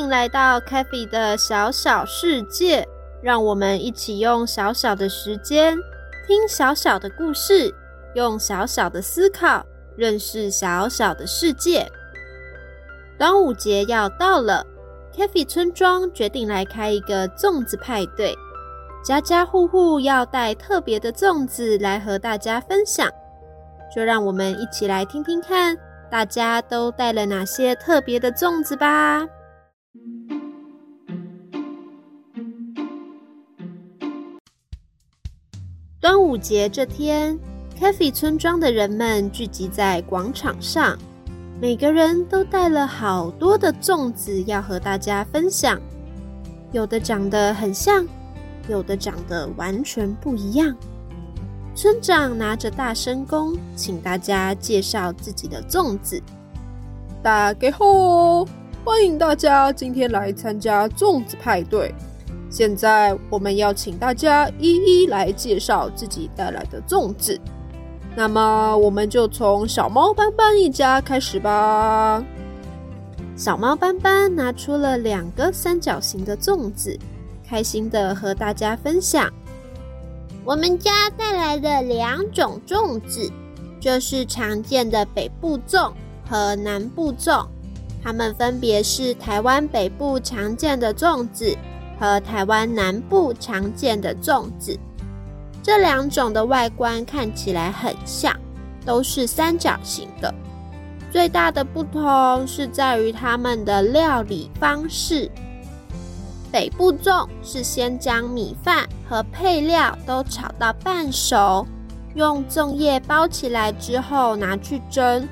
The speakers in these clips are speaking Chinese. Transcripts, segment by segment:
迎来到 CaFi 的小小世界，让我们一起用小小的时间听小小的故事，用小小的思考认识小小的世界。端午节要到了，CaFi 村庄决定来开一个粽子派对，家家户户要带特别的粽子来和大家分享。就让我们一起来听听看，大家都带了哪些特别的粽子吧。端午节这天 c a f e 村庄的人们聚集在广场上，每个人都带了好多的粽子要和大家分享。有的长得很像，有的长得完全不一样。村长拿着大声公，请大家介绍自己的粽子。大家好，欢迎大家今天来参加粽子派对。现在我们要请大家一一来介绍自己带来的粽子。那么我们就从小猫斑斑一家开始吧。小猫斑斑拿出了两个三角形的粽子，开心的和大家分享。我们家带来的两种粽子，就是常见的北部粽和南部粽，它们分别是台湾北部常见的粽子。和台湾南部常见的粽子，这两种的外观看起来很像，都是三角形的。最大的不同是在于它们的料理方式。北部粽是先将米饭和配料都炒到半熟，用粽叶包起来之后拿去蒸，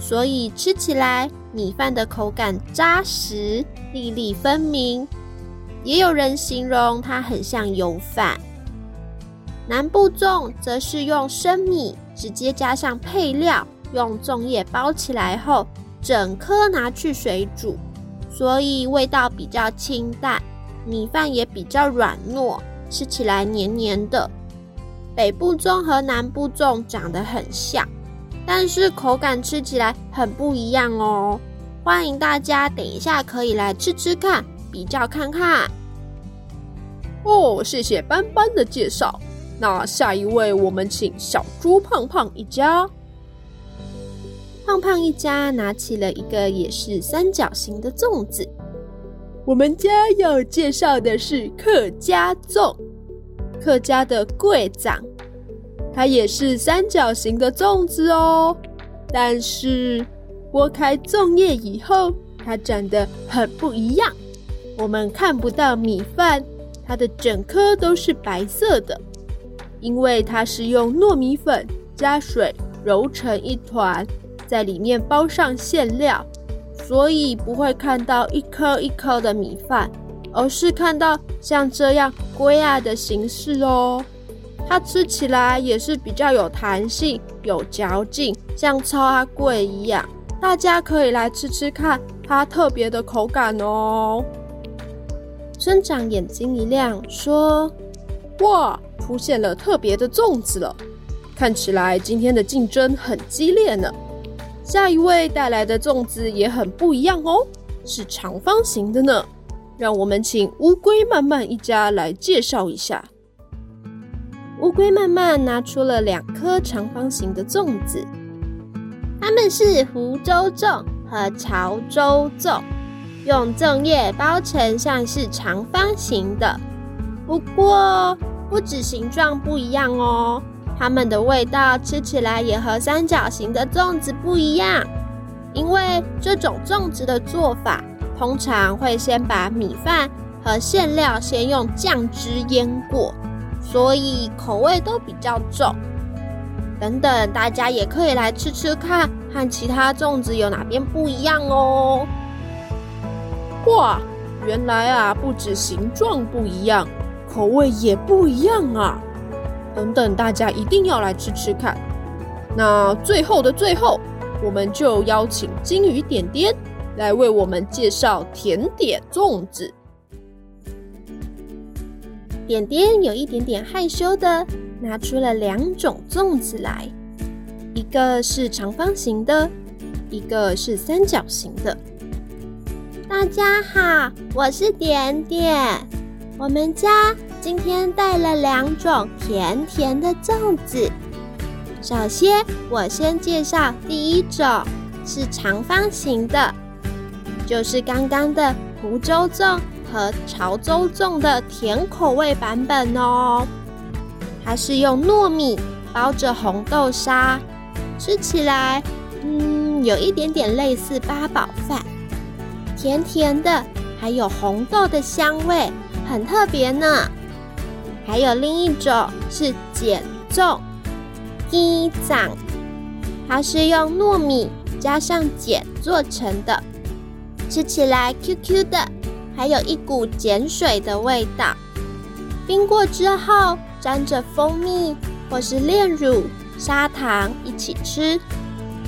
所以吃起来米饭的口感扎实、粒粒分明。也有人形容它很像油饭。南部粽则是用生米直接加上配料，用粽叶包起来后，整颗拿去水煮，所以味道比较清淡，米饭也比较软糯，吃起来黏黏的。北部粽和南部粽长得很像，但是口感吃起来很不一样哦。欢迎大家等一下可以来吃吃看。比较看看哦，谢谢斑斑的介绍。那下一位，我们请小猪胖胖一家。胖胖一家拿起了一个也是三角形的粽子。我们家要介绍的是客家粽，客家的贵长，它也是三角形的粽子哦。但是剥开粽叶以后，它长得很不一样。我们看不到米饭，它的整颗都是白色的，因为它是用糯米粉加水揉成一团，在里面包上馅料，所以不会看到一颗一颗的米饭，而是看到像这样龟啊的形式哦。它吃起来也是比较有弹性、有嚼劲，像超阿贵一样。大家可以来吃吃看它特别的口感哦。村长眼睛一亮，说：“哇，出现了特别的粽子了！看起来今天的竞争很激烈呢。下一位带来的粽子也很不一样哦，是长方形的呢。让我们请乌龟慢慢一家来介绍一下。”乌龟慢慢拿出了两颗长方形的粽子，它们是福州粽和潮州粽。用粽叶包成像是长方形的，不过不止形状不一样哦，它们的味道吃起来也和三角形的粽子不一样。因为这种粽子的做法，通常会先把米饭和馅料先用酱汁腌过，所以口味都比较重。等等，大家也可以来吃吃看，和其他粽子有哪边不一样哦。哇，原来啊，不止形状不一样，口味也不一样啊！等等，大家一定要来吃吃看。那最后的最后，我们就邀请金鱼点点来为我们介绍甜点粽子。点点有一点点害羞的。拿出了两种粽子来，一个是长方形的，一个是三角形的。大家好，我是点点。我们家今天带了两种甜甜的粽子。首先，我先介绍第一种，是长方形的，就是刚刚的湖州粽和潮州粽的甜口味版本哦。它是用糯米包着红豆沙，吃起来，嗯，有一点点类似八宝饭，甜甜的，还有红豆的香味，很特别呢。还有另一种是碱粽，鸡掌，它是用糯米加上碱做成的，吃起来 Q Q 的，还有一股碱水的味道，冰过之后。沾着蜂蜜或是炼乳、砂糖一起吃，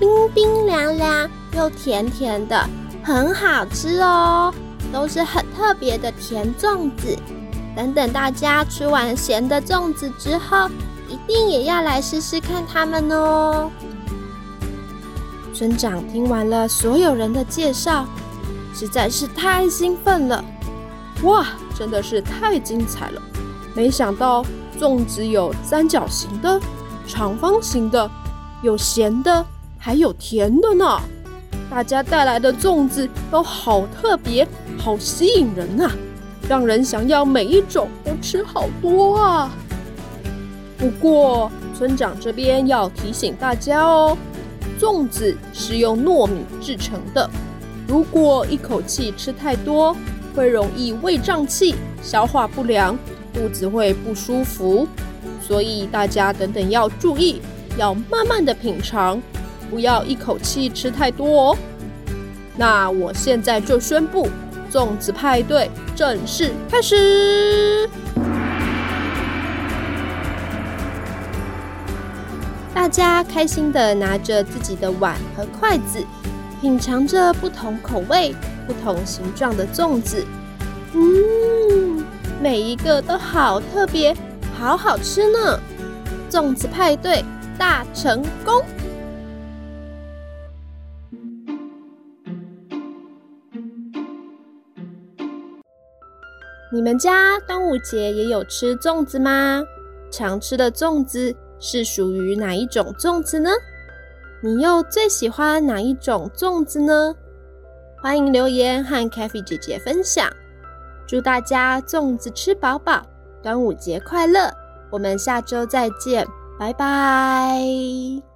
冰冰凉凉又甜甜的，很好吃哦。都是很特别的甜粽子。等等，大家吃完咸的粽子之后，一定也要来试试看它们哦。村长听完了所有人的介绍，实在是太兴奋了！哇，真的是太精彩了！没想到。粽子有三角形的、长方形的，有咸的，还有甜的呢。大家带来的粽子都好特别，好吸引人啊，让人想要每一种都吃好多啊。不过村长这边要提醒大家哦，粽子是用糯米制成的，如果一口气吃太多，会容易胃胀气、消化不良。肚子会不舒服，所以大家等等要注意，要慢慢的品尝，不要一口气吃太多哦。那我现在就宣布，粽子派对正式开始。大家开心的拿着自己的碗和筷子，品尝着不同口味、不同形状的粽子。嗯。每一个都好特别，好好吃呢！粽子派对大成功！你们家端午节也有吃粽子吗？常吃的粽子是属于哪一种粽子呢？你又最喜欢哪一种粽子呢？欢迎留言和 CaFi 姐姐分享。祝大家粽子吃饱饱，端午节快乐！我们下周再见，拜拜。